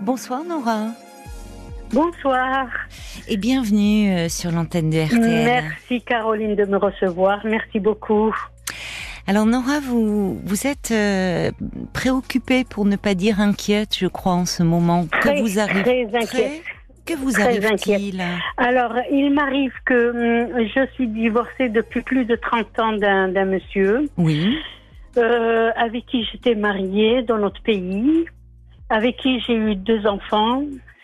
Bonsoir Nora. Bonsoir. Et bienvenue euh, sur l'antenne de RTL. Merci Caroline de me recevoir. Merci beaucoup. Alors Nora, vous, vous êtes euh, préoccupée, pour ne pas dire inquiète, je crois, en ce moment. Très, que vous arrive très inquiète. Que vous Très arrive-t-il Alors, il m'arrive que hum, je suis divorcée depuis plus de 30 ans d'un d'un monsieur Oui. euh, avec qui j'étais mariée dans notre pays, avec qui j'ai eu deux enfants.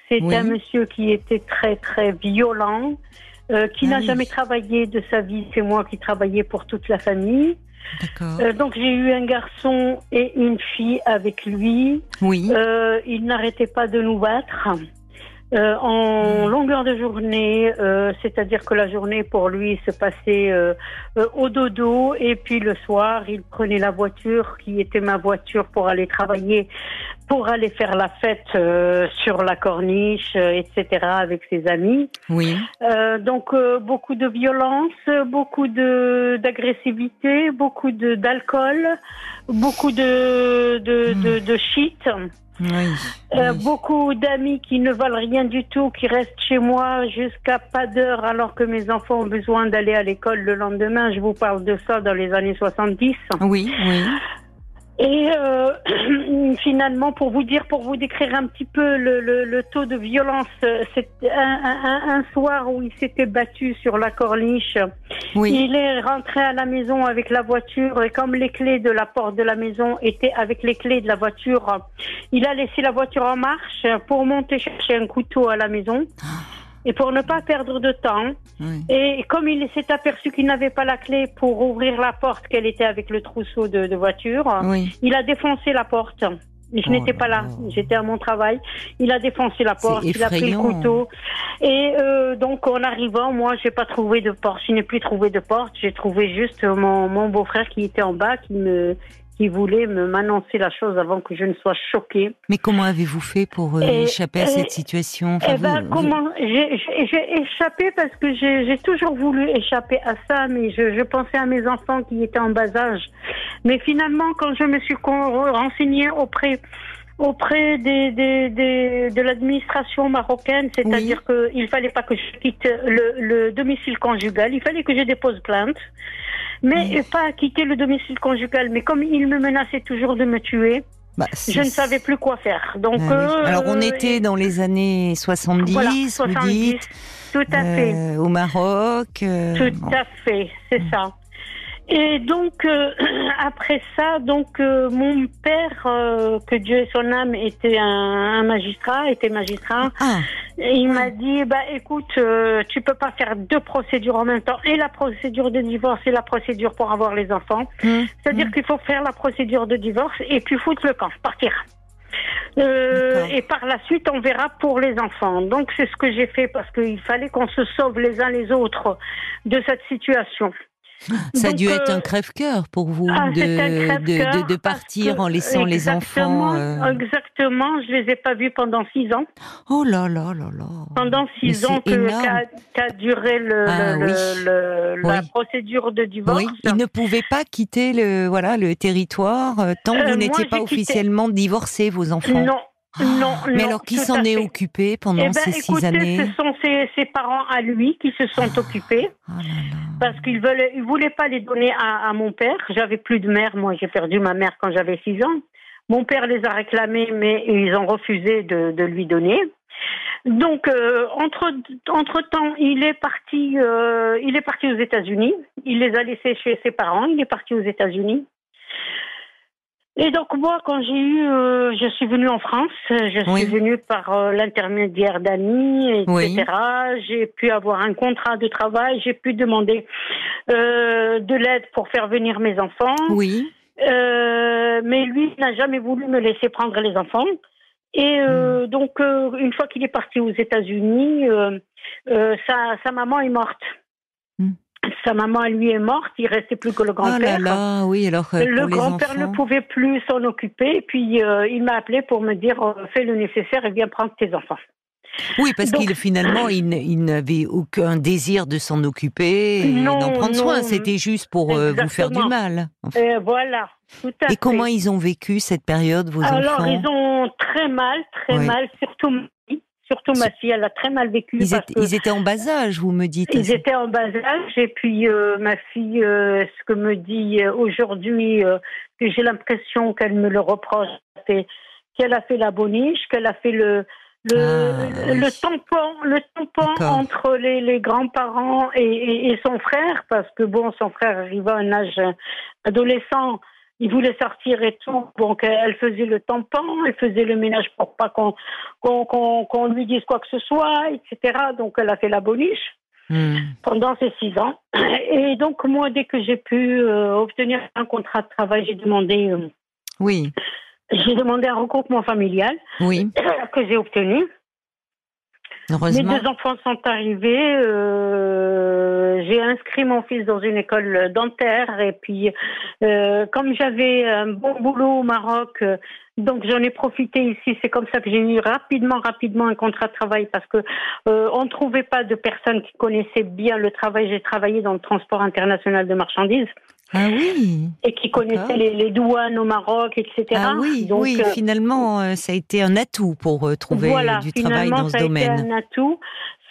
C'est Oui. un monsieur qui était très, très violent, euh, qui Ah n'a oui. jamais travaillé de sa vie. C'est moi qui travaillais pour toute la famille. Euh, donc, j'ai eu un garçon et une fille avec lui. oui. Euh, il n'arrêtait pas de nous battre. Euh, en longueur de journée, euh, c'est-à-dire que la journée pour lui se passait euh, au dodo et puis le soir, il prenait la voiture qui était ma voiture pour aller travailler, pour aller faire la fête euh, sur la corniche, euh, etc. avec ses amis. oui. Euh, donc euh, beaucoup de violence, beaucoup de d'agressivité, beaucoup de d'alcool, beaucoup de de, de, de shit. Oui. Euh, oui. beaucoup d'amis qui ne valent rien du tout, qui restent chez moi jusqu'à pas d'heure alors que mes enfants ont besoin d'aller à l'école le lendemain. Je vous parle de ça dans les années 70. Oui, oui. Et euh, finalement, pour vous dire, pour vous décrire un petit peu le, le, le taux de violence, euh, c'est un, un, un soir où il s'était battu sur la corniche. Oui. Il est rentré à la maison avec la voiture et comme les clés de la porte de la maison étaient avec les clés de la voiture, il a laissé la voiture en marche pour monter chercher un couteau à la maison. Et pour ne pas perdre de temps, oui. et comme il s'est aperçu qu'il n'avait pas la clé pour ouvrir la porte, qu'elle était avec le trousseau de, de voiture, Oui. il a défoncé la porte. Je Oh n'étais pas là, j'étais à mon travail. Il a défoncé la porte, il a pris le couteau. Et euh, donc en arrivant, moi, j'ai pas trouvé de porte. Je n'ai plus trouvé de porte. J'ai trouvé juste mon, mon beau-frère qui était en bas, qui me, qui voulait me m'annoncer la chose avant que je ne sois choquée. Mais comment avez-vous fait pour euh, Et- échapper à et- cette situation Enfin, Eh ben, vous- comment j'ai échappé parce que j'ai toujours voulu échapper à ça, mais je, je pensais à mes enfants qui étaient en bas âge. Mais finalement, quand je me suis renseignée auprès auprès des, des, des- de l'administration marocaine, c'est-à-dire qu'il fallait pas que je quitte le, le domicile conjugal, il fallait que je dépose plainte, mais pas quitter le domicile conjugal. Mais comme il me menaçait toujours de me tuer, bah, je ne savais plus quoi faire. Donc, Ah oui. euh, Alors on était dans les années 70, voilà, vous 70, dites, tout à fait. euh, au Maroc. euh, Tout bon. à fait, c'est ça. Et donc euh, après ça, donc euh, mon père, euh, que Dieu ait son âme, était un, un magistrat, était magistrat. Ah, Et il m'a dit, bah écoute, euh, tu peux pas faire deux procédures en même temps, et la procédure de divorce et la procédure pour avoir les enfants. hum, C'est-à-dire qu'il faut faire la procédure de divorce et puis foutre le camp, partir. Euh, et par la suite, on verra pour les enfants. Donc, c'est ce que j'ai fait parce qu'il fallait qu'on se sauve les uns les autres de cette situation. Ça a Donc, dû être euh, un crève-cœur pour vous Ah, de, partir en laissant les enfants. euh, Exactement, je les ai pas vus pendant six ans. Oh là là là là. Pendant Mais six ans qu'a duré le, Ah, le- oui. le- la Oui. procédure de divorce. Oui, il ne pouvait pas quitter le voilà le territoire euh, tant que Euh, vous n'étiez pas quitté. officiellement divorcés, vos enfants. Non, non, Mais non, alors qui s'en est occupé pendant Eh ben, ces six écoutez, années ce sont ses, ses parents à lui qui se sont occupés Oh là là. parce qu'ils ils voulaient pas les donner à, à mon père. J'avais plus de mère, moi j'ai perdu ma mère quand j'avais six ans. Mon père les a réclamés, mais ils ont refusé de, de lui donner. Donc euh, entre entre temps, il est parti, euh, il est parti aux États-Unis. Il les a laissés chez ses parents. Il est parti aux États-Unis. Et donc moi, quand j'ai eu, euh, je suis venue en France, je suis Oui. venue par euh, l'intermédiaire d'amis, etc. Oui. J'ai pu avoir un contrat de travail, j'ai pu demander euh, de l'aide pour faire venir mes enfants. Oui. Euh, mais lui n'a jamais voulu me laisser prendre les enfants. Et euh, donc, euh, une fois qu'il est parti aux États-Unis, euh, euh, sa, sa maman est morte. Sa maman, lui, est morte. Il restait plus que le Oh là grand-père. là, oui, alors euh, le grand-père ne pouvait plus s'en occuper. Puis, euh, il m'a appelé pour me dire euh, fais le nécessaire et viens prendre tes enfants. Oui, parce qu'il finalement, il, n'avait aucun désir de s'en occuper et d'en prendre soin. C'était juste pour euh, vous faire du mal. Et voilà, tout à Et fait. comment ils ont vécu cette période, vos Alors, enfants? ils ont très mal, très Oui. mal, surtout surtout ma fille, elle a très mal vécu. Ils, étaient, en bas âge, vous me dites. Ils étaient en bas âge. Et puis euh, ma fille, euh, ce que me dit euh, aujourd'hui, que j'ai l'impression qu'elle me le reproche, c'est qu'elle a fait la boniche, qu'elle a fait le le, ah, le tampon, le tampon entre les, les grands-parents et, et, son frère, parce que bon, son frère arriva à un âge adolescent il voulait sortir et tout. Donc elle faisait le tampon, elle faisait le ménage pour pas qu'on qu'on lui dise quoi que ce soit, etc. Donc elle a fait la boniche hmm. pendant ces six ans. Et donc moi, dès que j'ai pu euh, obtenir un contrat de travail, j'ai demandé. Euh, oui. J'ai demandé un regroupement familial. Oui. Que j'ai obtenu. Mes deux enfants sont arrivés. Euh, j'ai inscrit mon fils dans une école dentaire et puis euh, comme j'avais un bon boulot au Maroc, euh, donc j'en ai profité ici. C'est comme ça que j'ai eu rapidement, rapidement un contrat de travail parce que euh, on ne trouvait pas de personnes qui connaissaient bien le travail. J'ai travaillé dans le transport international de marchandises. Ah oui. Et qui connaissaient les, douanes au Maroc, etc. Ah oui, oui. Euh, finalement, euh, ça a été un atout pour euh, trouver du travail dans ce domaine. Voilà, ça a été un atout.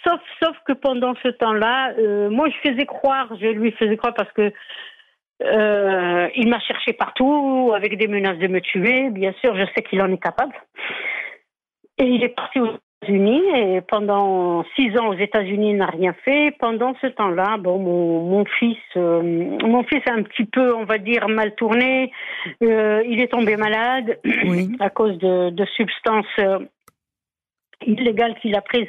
Sauf, sauf que pendant ce temps-là, moi, je faisais croire, je lui faisais croire parce que il m'a cherché partout avec des menaces de me tuer. Bien sûr, je sais qu'il en est capable. Et il est parti unis et pendant six ans aux États-Unis il n'a rien fait. Pendant ce temps-là, bon, mon, mon fils, euh, mon fils a un petit peu, on va dire, mal tourné. Euh, il est tombé malade à cause de, de substances euh, illégales qu'il a prises.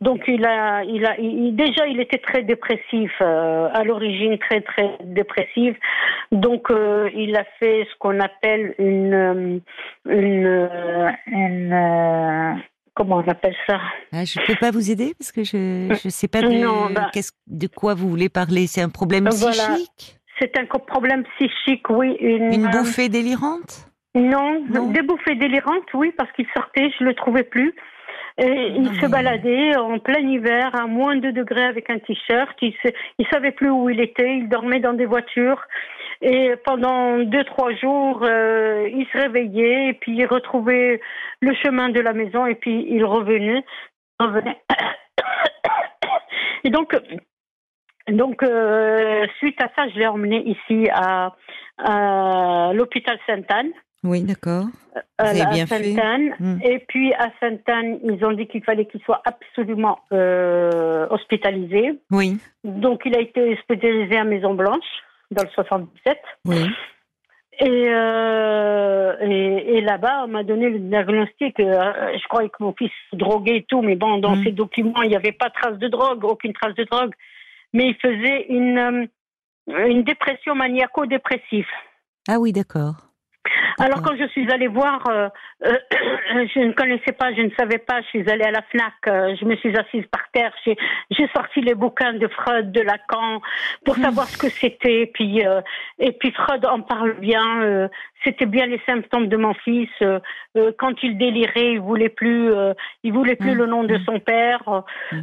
Donc il a, il a, déjà il était très dépressif à l'origine, très très dépressif. Donc il a fait ce qu'on appelle une, une, une comment on appelle ça? Ah, Je ne peux pas vous aider parce que je ne sais pas de, bah de quoi vous voulez parler. C'est un problème psychique? C'est un problème psychique, oui. Une, bouffée délirante? Non, des bouffées délirantes, oui, parce qu'il sortait, je ne le trouvais plus. Et il se baladait en plein hiver à moins de degrés avec un t-shirt. Il ne savait plus où il était. Il dormait dans des voitures. Et pendant deux, trois jours, euh, il se réveillait et puis il retrouvait le chemin de la maison et puis il revenait. revenait. Et donc, donc euh, suite à ça, je l'ai emmené ici à, l'hôpital Sainte-Anne. Oui, d'accord. Euh, bien fait. Hmm. Et puis à Sainte-Anne, ils ont dit qu'il fallait qu'il soit absolument hospitalisé. Oui. Donc il a été hospitalisé à Maison Blanche dans le 77. Oui. Euh, et, et, là-bas, on m'a donné le diagnostic. Euh, je croyais que mon fils droguait et tout, mais bon, dans mm. ces documents, il n'y avait pas de trace de drogue, aucune trace de drogue. Mais il faisait une, euh, une dépression maniaco-dépressive. Ah oui, d'accord. Alors quand je suis allée voir, euh, euh, je ne connaissais pas, je ne savais pas, je suis allée à la FNAC, euh, je me suis assise par terre, j'ai sorti les bouquins de Freud, de Lacan, pour hmm. savoir ce que c'était, puis et puis Freud en parle bien, c'était bien les symptômes de mon fils. Euh, euh, quand il délirait, il voulait plus, euh, il voulait plus mmh. le nom de mmh. son père. Mmh.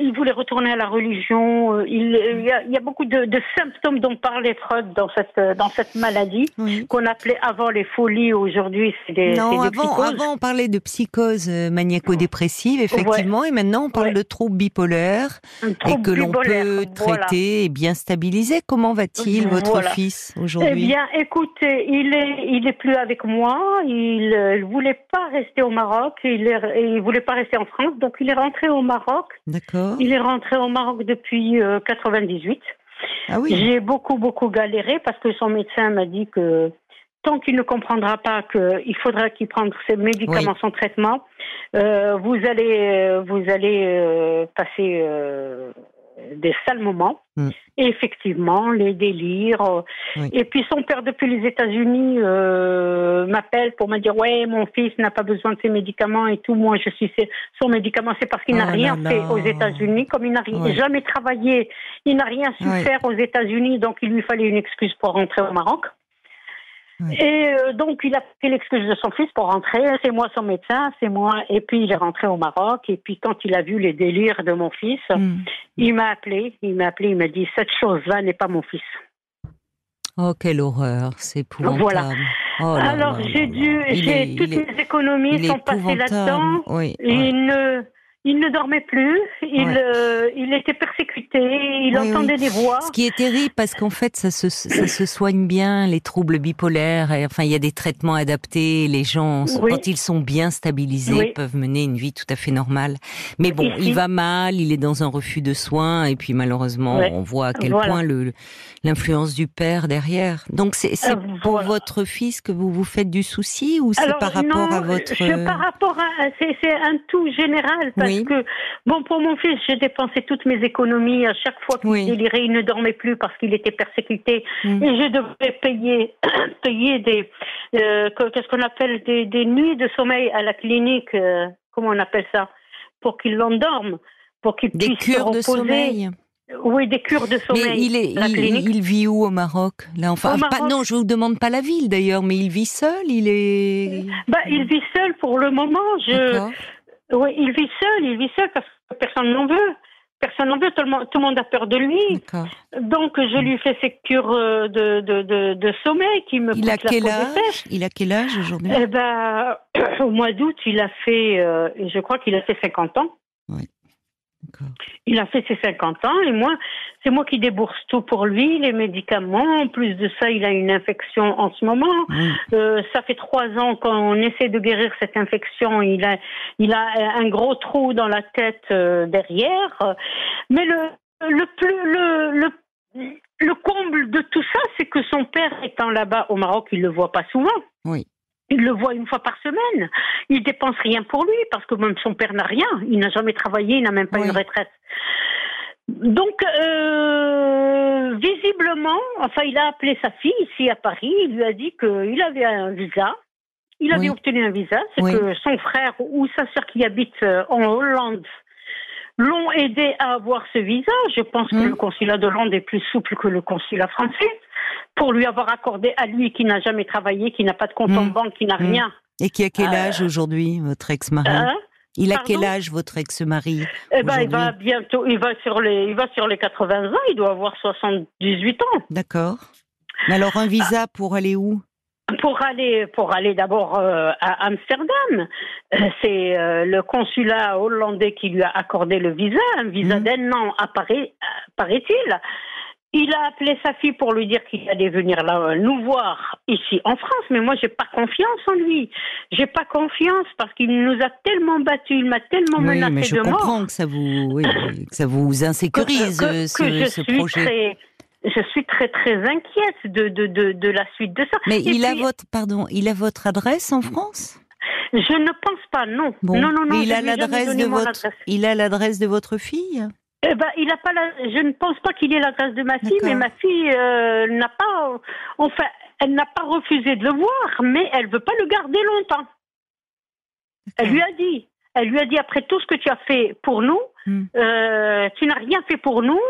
il voulait retourner à la religion. Il, il, y, a, beaucoup de, de, symptômes dont parlait Freud dans cette dans cette maladie qu'on appelait avant les folies. Aujourd'hui, c'est des non. avant, avant, on parlait de psychose maniaco-dépressive, effectivement, et maintenant on parle de troubles bipolaires et que l'on peut traiter et bien stabiliser. Comment va-t-il, votre fils, aujourd'hui? Eh bien, écoutez, il est il est plus avec moi. Il ne euh, voulait pas rester au Maroc. Il ne voulait pas rester en France. Donc, il est rentré au Maroc. D'accord. Il est rentré au Maroc depuis 98. Euh, ah oui. J'ai beaucoup, beaucoup galéré parce que son médecin m'a dit que tant qu'il ne comprendra pas qu'il faudra qu'il prenne ses médicaments, son traitement, euh, vous allez, vous allez passer des sales moments. Mm. Et effectivement, les délires. Euh, et puis son père depuis les États-Unis euh, m'appelle pour me dire ouais, mon fils n'a pas besoin de ses médicaments et tout. Moi, je suis son médicament, c'est parce qu'il n'a oh rien fait aux États-Unis, comme il n'a jamais travaillé, il n'a rien su faire aux États-Unis, donc il lui fallait une excuse pour rentrer au Maroc. Et euh, donc, il a pris l'excuse de son fils pour rentrer. C'est moi son médecin, c'est moi. Et puis, il est rentré au Maroc. Et puis, quand il a vu les délires de mon fils, hmm. il m'a appelé. Il m'a appelé. Il m'a dit Cette chose-là n'est pas mon fils. Oh, quelle horreur. C'est pour Voilà. Oh Alors j'ai dû, j'ai toutes mes économies sont passées là-dedans. Oui, Il ne il ne dormait plus, il, euh, il était persécuté, il entendait des voix. Ce qui est terrible parce qu'en fait, ça se, ça se soigne bien, les troubles bipolaires. Et, enfin, il y a des traitements adaptés. Les gens, quand ils sont bien stabilisés, peuvent mener une vie tout à fait normale. Mais bon, il va mal, il est dans un refus de soins, et puis malheureusement, on voit à quel point le l'influence du père derrière. Donc c'est euh, pour votre fils que vous vous faites du souci ou c'est par rapport à votre... Je, par rapport à... C'est un tout général parce que, bon, pour mon fils, j'ai dépensé toutes mes économies. À chaque fois qu'il délirait, il ne dormait plus parce qu'il était persécuté. Mm. Et je devais payer, payer des... Euh, qu'est-ce qu'on appelle des, des, nuits de sommeil à la clinique. Euh, comment on appelle ça Pour qu'il l'endorme, pour qu'il puisse se reposer. de sommeil oui, des cures de sommeil. Mais il, est, il, vit où au Maroc Là, enfin, non, je vous demande pas la ville d'ailleurs, mais il vit seul. Il est. Bah, il vit seul pour le moment. Je. Oui, il vit seul. Il vit seul parce que personne n'en veut. Personne n'en veut. Tout le, monde, tout le monde a peur de lui. Donc, je lui fais ses cures euh, de, de, de, de sommeil qui me. Il a quel âge? Il a quel âge aujourd'hui? Eh ben, au mois d'août, il a fait. Euh, je crois qu'il a fait 50 ans. Oui. Il a fait ses 50 ans et moi, c'est moi qui débourse tout pour lui, les médicaments. En plus de ça, il a une infection en ce moment. Euh, ça fait trois ans qu'on essaie de guérir cette infection. Il a, il a un gros trou dans la tête euh, derrière. Mais le, le plus, le, le, le comble de tout ça, c'est que son père étant là-bas au Maroc, il le voit pas souvent. Oui. Il le voit une fois par semaine. Il dépense rien pour lui parce que même son père n'a rien. Il n'a jamais travaillé, il n'a même pas une retraite. Donc, euh, visiblement, enfin, il a appelé sa fille ici à Paris. Il lui a dit qu'il avait un visa. Il avait obtenu un visa. C'est que son frère ou sa sœur qui habite euh, en Hollande l'ont aidé à avoir ce visa. Je pense que hmm. le consulat de Hollande est plus souple que le consulat français pour lui avoir accordé à lui qui n'a jamais travaillé, qui n'a pas de compte en hmm. banque, qui n'a hmm. rien. Et qui a quel euh, âge aujourd'hui, votre ex-mari hein Il a quel âge votre ex-mari Eh ben, il va bientôt, il va sur les, il va sur les 80 ans. Il doit avoir 78 ans. D'accord. Mais alors un visa pour aller où? Pour aller, pour aller d'abord euh, à Amsterdam, euh, c'est le consulat hollandais qui lui a accordé le visa, un visa mmh. d'un an, paraît-il. Il a appelé sa fille pour lui dire qu'il allait venir là, euh, nous voir ici en France, mais moi j'ai pas confiance en lui. J'ai pas confiance parce qu'il nous a tellement battus, il m'a tellement oui, menacé mais je comprends que ça vous, que ça vous insécurise ce, ce projet. Très, je suis très très inquiète de, de, de, de la suite de ça. Mais il a votre pardon, il a votre adresse en France? Je ne pense pas, non. non, non, non. Il a l'adresse de votre, il a l'adresse de votre fille? Eh ben, il a pas la... Je ne pense pas qu'il ait l'adresse de ma fille, mais ma fille euh, n'a pas, enfin, elle n'a pas refusé de le voir, mais elle veut pas le garder longtemps. Elle lui a dit, elle lui a dit après tout ce que tu as fait pour nous, Hmm. Euh, tu n'as rien fait pour nous.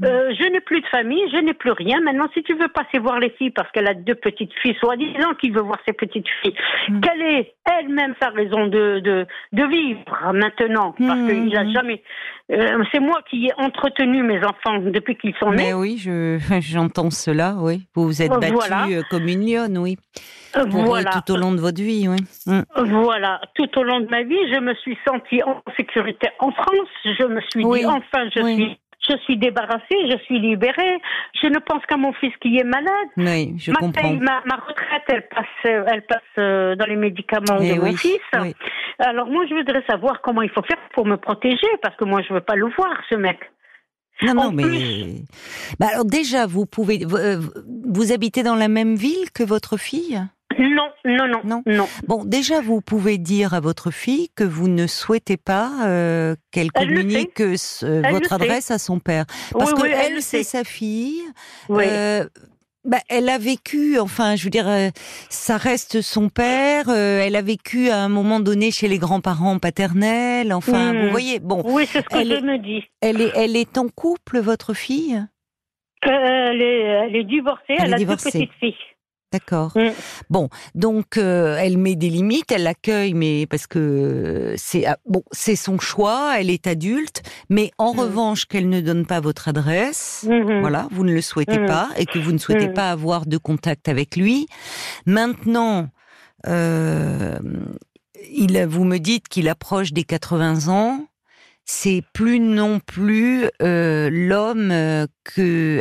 Hmm. Euh, je n'ai plus de famille, je n'ai plus rien. Maintenant, si tu veux passer voir les filles, parce qu'elle a deux petites filles, soi-disant qu'il veut voir ses petites filles, hmm. quelle est elle-même sa raison de, de, de vivre maintenant Parce qu'il a jamais. Euh, c'est moi qui ai entretenu mes enfants depuis qu'ils sont nés. Mais oui, je, j'entends cela, oui. Vous vous êtes battue comme une lionne, oui. voilà. tout au long de votre vie, oui. Voilà, tout au long de ma vie, je me suis sentie en sécurité en France. Je je me suis dit, enfin, je suis je suis débarrassée, je suis libérée. Je ne pense qu'à mon fils qui est malade. Oui, je ma, comprends. ma, retraite, elle passe, elle passe euh, dans les médicaments de eh mon fils. Alors moi, je voudrais savoir comment il faut faire pour me protéger, parce que moi, je veux pas le voir, ce mec. Non, non, mais. Bah alors déjà, vous pouvez. Euh, vous habitez dans la même ville que votre fille? Non, non, non, non, Bon, déjà, vous pouvez dire à votre fille que vous ne souhaitez pas euh, qu'elle communique votre adresse à son père, parce que elle, c'est sa fille. Euh, bah, elle a vécu, enfin, je veux dire, euh, ça reste son père. elle a vécu à un moment donné chez les grands-parents paternels. Enfin, vous hmm. voyez, bon. Oui, c'est ce que je me dis. Elle est, elle est en couple, votre fille? Elle, est, elle est divorcée. Elle, a deux petites filles. D'accord. Mm. Bon, donc euh, elle met des limites, elle l'accueille, mais parce que c'est ah, bon, c'est son choix, elle est adulte, mais en mm. revanche qu'elle ne donne pas votre adresse, mm-hmm. voilà, vous ne le souhaitez mm. pas et que vous ne souhaitez pas avoir de contact avec lui. Maintenant, euh, il, vous me dites qu'il approche des 80 ans c'est plus non plus euh, l'homme que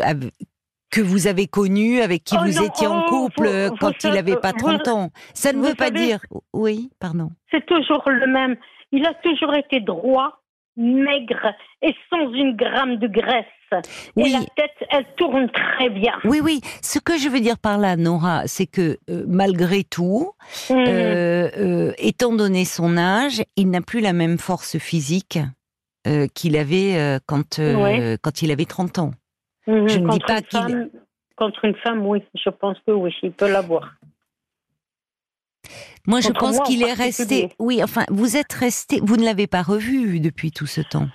que vous avez connu, avec qui oh vous étiez en oh, couple quand il n'avait pas 30 ans. Ça ne veut pas dire. Oui, pardon. C'est toujours le même. Il a toujours été droit, maigre et sans une gramme de graisse. Oui. Et la tête, elle tourne très bien. Oui, oui. Ce que je veux dire par là, Nora, c'est que euh, malgré tout, euh, euh, étant donné son âge, il n'a plus la même force physique qu'il avait quand, quand il avait 30 ans. Mhm. je ne dis pas qu'il. Contre une femme, oui, je pense que oui, il peut l'avoir. Moi, je pense qu'il est resté. Oui, enfin, vous êtes resté. Vous ne l'avez pas revu depuis tout ce temps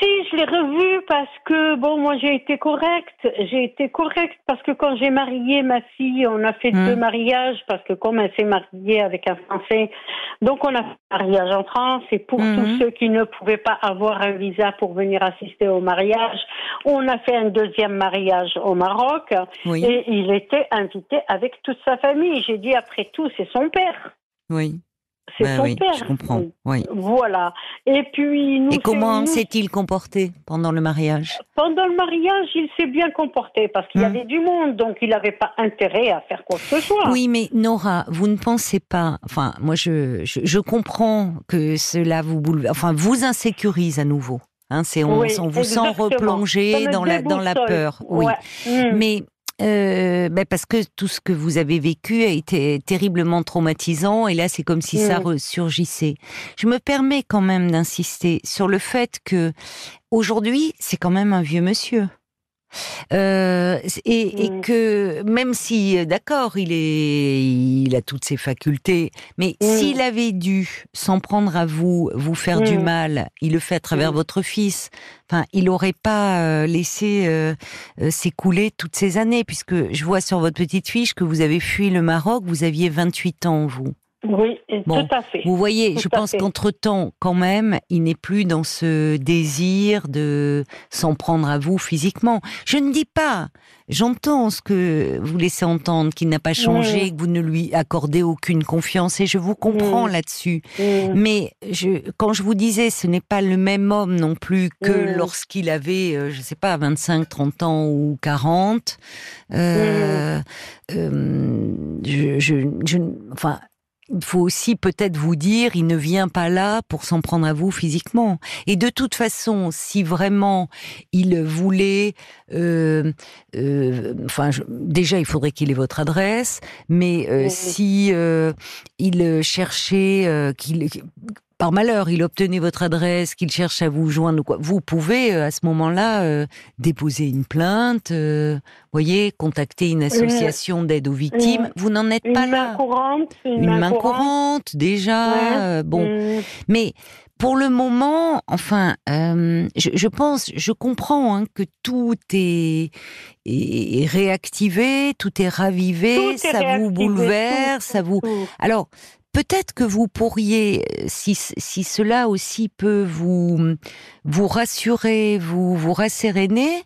je l'ai revu parce que, bon, moi j'ai été correcte. J'ai été correcte parce que quand j'ai marié ma fille, on a fait hmm. deux mariages parce que comme elle s'est mariée avec un Français, donc on a fait un mariage en France et pour hmm. tous ceux qui ne pouvaient pas avoir un visa pour venir assister au mariage, on a fait un deuxième mariage au Maroc et il était invité avec toute sa famille. J'ai dit après tout, c'est son père. Oui. C'est ben son père. Je comprends. Oui. Voilà. Et puis Et comment s'est-il comporté pendant le mariage? Pendant le mariage, il s'est bien comporté parce qu'il y hum. avait du monde, donc il n'avait pas intérêt à faire quoi que ce soit. Oui, mais Nora, vous ne pensez pas. Enfin, moi, je, je, comprends que cela vous enfin vous insécurise à nouveau. Hein, c'est on, vous sent replonger dans la dans la peur. Oui. Hum. Mais euh, ben parce que tout ce que vous avez vécu a été terriblement traumatisant et là c'est comme si ça ressurgissait. Je me permets quand même d'insister sur le fait que aujourd'hui c'est quand même un vieux monsieur. Euh, et, mm. que même si, d'accord, il est, il a toutes ses facultés, mais mm. s'il avait dû s'en prendre à vous, vous faire du mm. mal, il le fait à travers votre fils. Enfin, il n'aurait pas euh, laissé euh, s'écouler toutes ces années, puisque je vois sur votre petite fiche que vous avez fui le Maroc, vous aviez 28 ans, vous. Oui, tout à fait. Vous voyez, je pense qu'entre-temps, quand même, il n'est plus dans ce désir de s'en prendre à vous physiquement. Je ne dis pas, j'entends ce que vous laissez entendre, qu'il n'a pas changé, que vous ne lui accordez aucune confiance, et je vous comprends là-dessus. Mais je, quand je vous disais, ce n'est pas le même homme non plus que lorsqu'il avait, euh, je ne sais pas, 25, 30 ans ou 40. Euh, euh, je, je, je, enfin, faut aussi peut-être vous dire, il ne vient pas là pour s'en prendre à vous physiquement. Et de toute façon, si vraiment il voulait, euh, euh, enfin, déjà, il faudrait qu'il ait votre adresse, mais euh, si il cherchait qu'il par malheur, il obtenait votre adresse, qu'il cherche à vous joindre, quoi, vous pouvez euh, à ce moment-là euh, déposer une plainte, euh, voyez, contacter une association d'aide aux victimes. vous n'en êtes pas là. Main courante, une, main, courante, déjà. bon, mm. mais pour le moment, enfin, je, pense, je comprends hein, que tout est, est, réactivé, tout est ravivé, ça vous bouleverse, ça vous. Alors, Peut-être que vous pourriez, si, si cela aussi peut vous, vous rassurer, vous, vous rasséréner,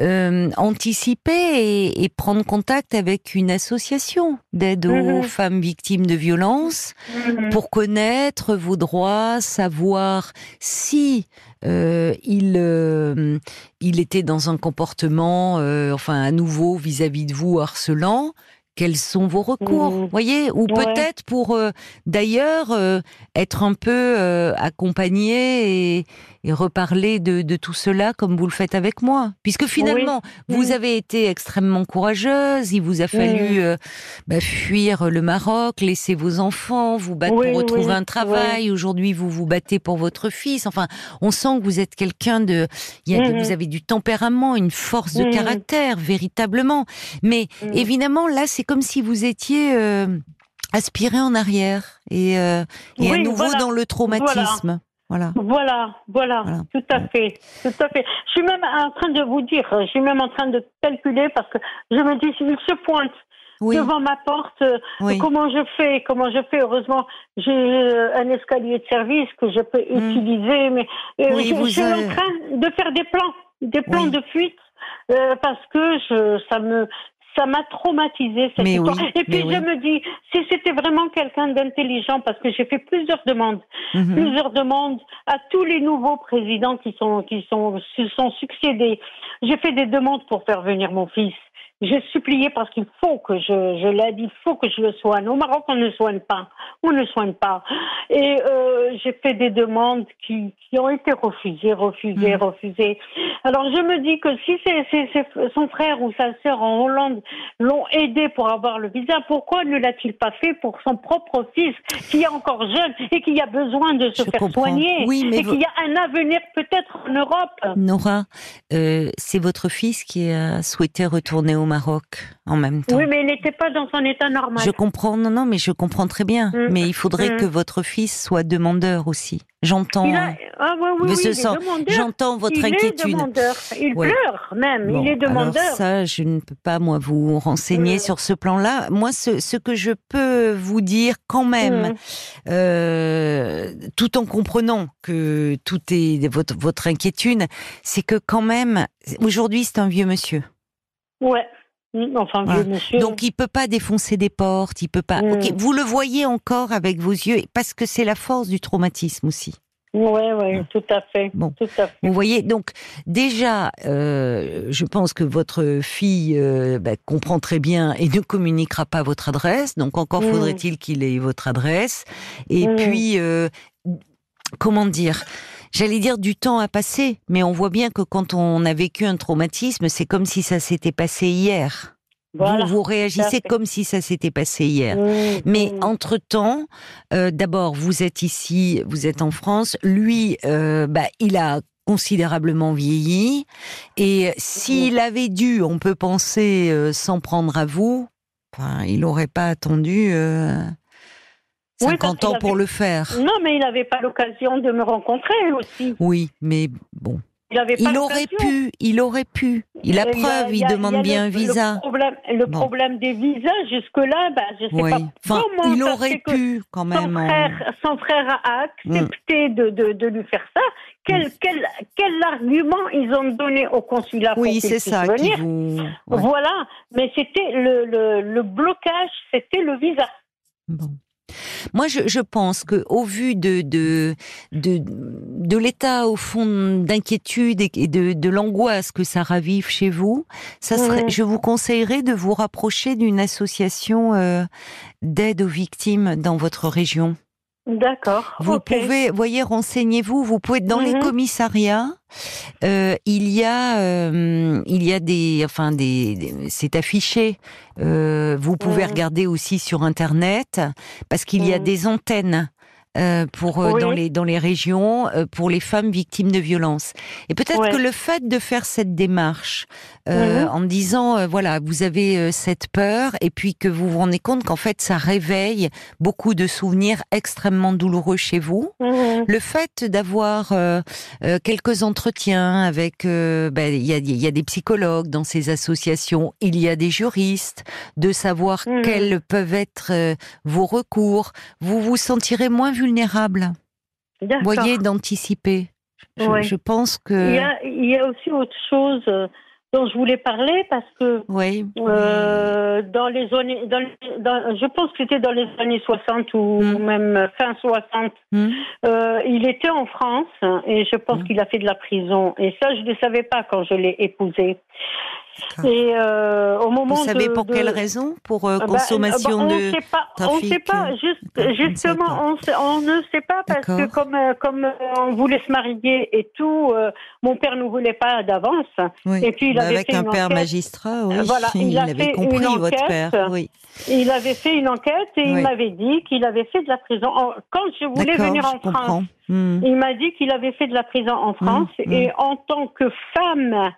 euh, anticiper et, prendre contact avec une association d'aide aux mhm. femmes victimes de violences mhm. pour connaître vos droits, savoir si euh, il, euh, il était dans un comportement, enfin à nouveau vis-à-vis de vous harcelant, quels sont vos recours, mmh. voyez, ou peut-être pour euh, d'ailleurs euh, être un peu euh, accompagné et, et reparler de, de, tout cela comme vous le faites avec moi. Puisque finalement, vous avez été extrêmement courageuse, il vous a fallu euh, bah, fuir le Maroc, laisser vos enfants, vous battre pour retrouver un travail. Aujourd'hui, vous vous battez pour votre fils. Enfin, on sent que vous êtes quelqu'un de... Il y a, Vous avez du tempérament, une force de caractère, véritablement. Mais évidemment, là, c'est comme si vous étiez... Euh, aspiré en arrière et, euh, et à nouveau dans le traumatisme. Voilà. Voilà, voilà, tout à fait, tout à fait. Je suis même en train de vous dire, je suis même en train de calculer parce que je me dis s'il se pointe devant ma porte. Euh, comment je fais Comment je fais Heureusement, j'ai euh, un escalier de service que je peux hmm. utiliser, mais euh, je, suis en train de faire des plans, des plans de fuite. parce que je, ça me ça m'a traumatisé cette histoire. et puis je me dis, si c'était vraiment quelqu'un d'intelligent, parce que j'ai fait plusieurs demandes, mhm. plusieurs demandes à tous les nouveaux présidents qui sont qui sont se sont succédés. J'ai fait des demandes pour faire venir mon fils. J'ai supplié parce qu'il faut que je, je l'ai dit, il faut que je le soigne. Au Maroc, on ne soigne pas. On ne soigne pas. Et euh, j'ai fait des demandes qui, qui ont été refusées, refusées, mm. refusées. Alors je me dis que si c'est, son frère ou sa sœur en Hollande l'ont aidé pour avoir le visa, pourquoi ne l'a-t-il pas fait pour son propre fils qui est encore jeune et qui a besoin de se faire soigner oui, mais et qui a un avenir peut-être en Europe? Nora, euh, c'est votre fils qui a souhaité retourner au Maroc en même temps. Oui, mais il n'était pas dans son état normal. Je comprends, non, non, mais je comprends très bien. Mm. Mais il faudrait mm. que votre fils soit demandeur aussi. J'entends. Ah, oui, oui, oui, J'entends votre il inquiétude. Est demandeur. Il pleure même. il est demandeur. Alors ça, je ne peux pas moi vous renseigner sur ce plan-là. Moi, ce, ce, que je peux vous dire quand même, mm. euh, tout en comprenant que tout est votre, votre inquiétude, c'est que quand même, aujourd'hui, c'est un vieux monsieur. Ouais. Enfin, monsieur. Donc il peut pas défoncer des portes, il peut pas. Mm. vous le voyez encore avec vos yeux parce que c'est la force du traumatisme aussi. Oui, oui, tout à fait. Bon, tout à fait. Vous voyez, donc déjà, euh, je pense que votre fille euh, bah, comprend très bien et ne communiquera pas votre adresse. Donc encore mm. faudrait-il qu'il ait votre adresse. Et mm. puis, euh, comment dire? J'allais dire du temps à passer, mais on voit bien que quand on a vécu un traumatisme, c'est comme si ça s'était passé hier. vous, vous réagissez comme si ça s'était passé hier. mais entre-temps, euh, d'abord, vous êtes ici, vous êtes en France. Lui, euh, bah, il a considérablement vieilli. Et s'il avait dû, on peut penser, euh, s'en prendre à vous, il n'aurait pas attendu 50 ans pour le faire. Non, mais il n'avait pas l'occasion de me rencontrer aussi. Oui, mais bon. Il, aurait pu, il aurait pu. Il a preuve, il, demande bien un visa. Le problème, des visas, jusque-là, ben, je sais pas enfin, Il aurait pu, quand même. Son frère, son frère a accepté de, de, de, lui faire ça. Quel, quel, quel argument ils ont donné au consulat Oui, c'est ça. Venir. Vous... Voilà, mais c'était le, le, le blocage, c'était le visa. Bon. Moi, je, je pense que au vu de de de, de l'état au fond d'inquiétude et de, de l'angoisse que ça ravive chez vous, ça serait, je vous conseillerais de vous rapprocher d'une association euh, d'aide aux victimes dans votre région. D'accord. Vous pouvez, voyez, renseignez-vous. Vous pouvez dans les mhm. commissariats. Euh, il y a, euh, il y a des, enfin des, c'est affiché. Euh, vous pouvez mhm. regarder aussi sur internet parce qu'il y a mhm. des antennes euh, pour euh, dans les dans les régions euh, pour les femmes victimes de violences. Et peut-être que le fait de faire cette démarche mhm. en disant voilà vous avez cette peur et puis que vous vous rendez compte qu'en fait ça réveille beaucoup de souvenirs extrêmement douloureux chez vous. Mhm. Le fait d'avoir quelques entretiens avec ben, il y, a, y a des psychologues dans ces associations, il y a des juristes, de savoir mhm. quels peuvent être vos recours, vous vous sentirez moins vulnérable vulnérable. Voyez, d'anticiper. Je, pense que. Il y, a, aussi autre chose euh, dont je voulais parler parce que oui. Euh, dans les années, dans, je pense que c'était dans les années 60 ou hmm. même fin 60, hmm. euh, il était en France et je pense hmm. qu'il a fait de la prison. Et ça, je ne savais pas quand je l'ai épousé. Et euh, au moment Vous savez pour quelle raison Pour euh, ah bah, consommation bah, on de sait pas, On ne sait pas. Juste, justement, on, ne sait pas parce que comme euh, comme on voulait se marier et tout, mon père ne voulait pas d'avance. Et puis il avait avec un père magistrat, oui. Voilà, il, avait compris votre père. Oui. Il avait fait une enquête et il m'avait dit qu'il avait fait de la prison. Quand je voulais venir en France, hmm. il m'a dit qu'il avait fait de la prison en hmm, France hmm. et en tant que femme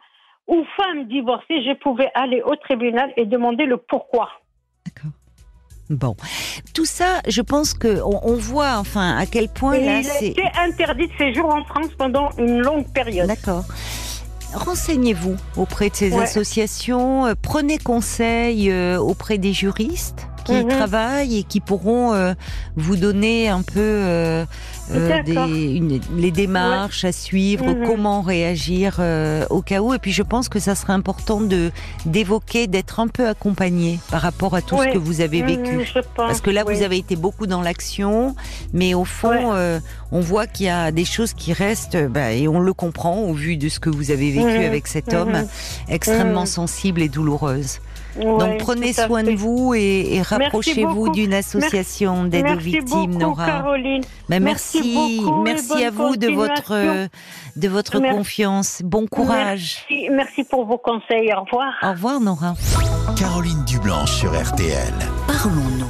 ou femme divorcée, je pouvais aller au tribunal et demander le pourquoi. D'accord. Bon, tout ça, je pense que on, voit, enfin, à quel point là, il a été interdit de séjour en France pendant une longue période. D'accord. renseignez-vous auprès de ces associations, prenez conseil auprès des juristes qui mhm. travaillent et qui pourront euh, vous donner un peu euh, euh, des, les démarches à suivre, mhm. comment réagir au cas où. Et puis je pense que ça serait important de d'évoquer, d'être un peu accompagné par rapport à tout ce que vous avez mhm, vécu. Parce que là, vous avez été beaucoup dans l'action, mais au fond, on voit qu'il y a des choses qui restent, bah, et on le comprend au vu de ce que vous avez vécu avec cet homme, extrêmement sensible et douloureuse. Donc prenez soin de vous et, rapprochez-vous d'une association d'aide aux victimes, Nora. Caroline. Ben, merci, merci, à vous de votre de votre confiance. Bon courage. Merci, merci pour vos conseils. Au revoir. Au revoir, Nora. Caroline Dublanche sur RTL. Parlons-nous.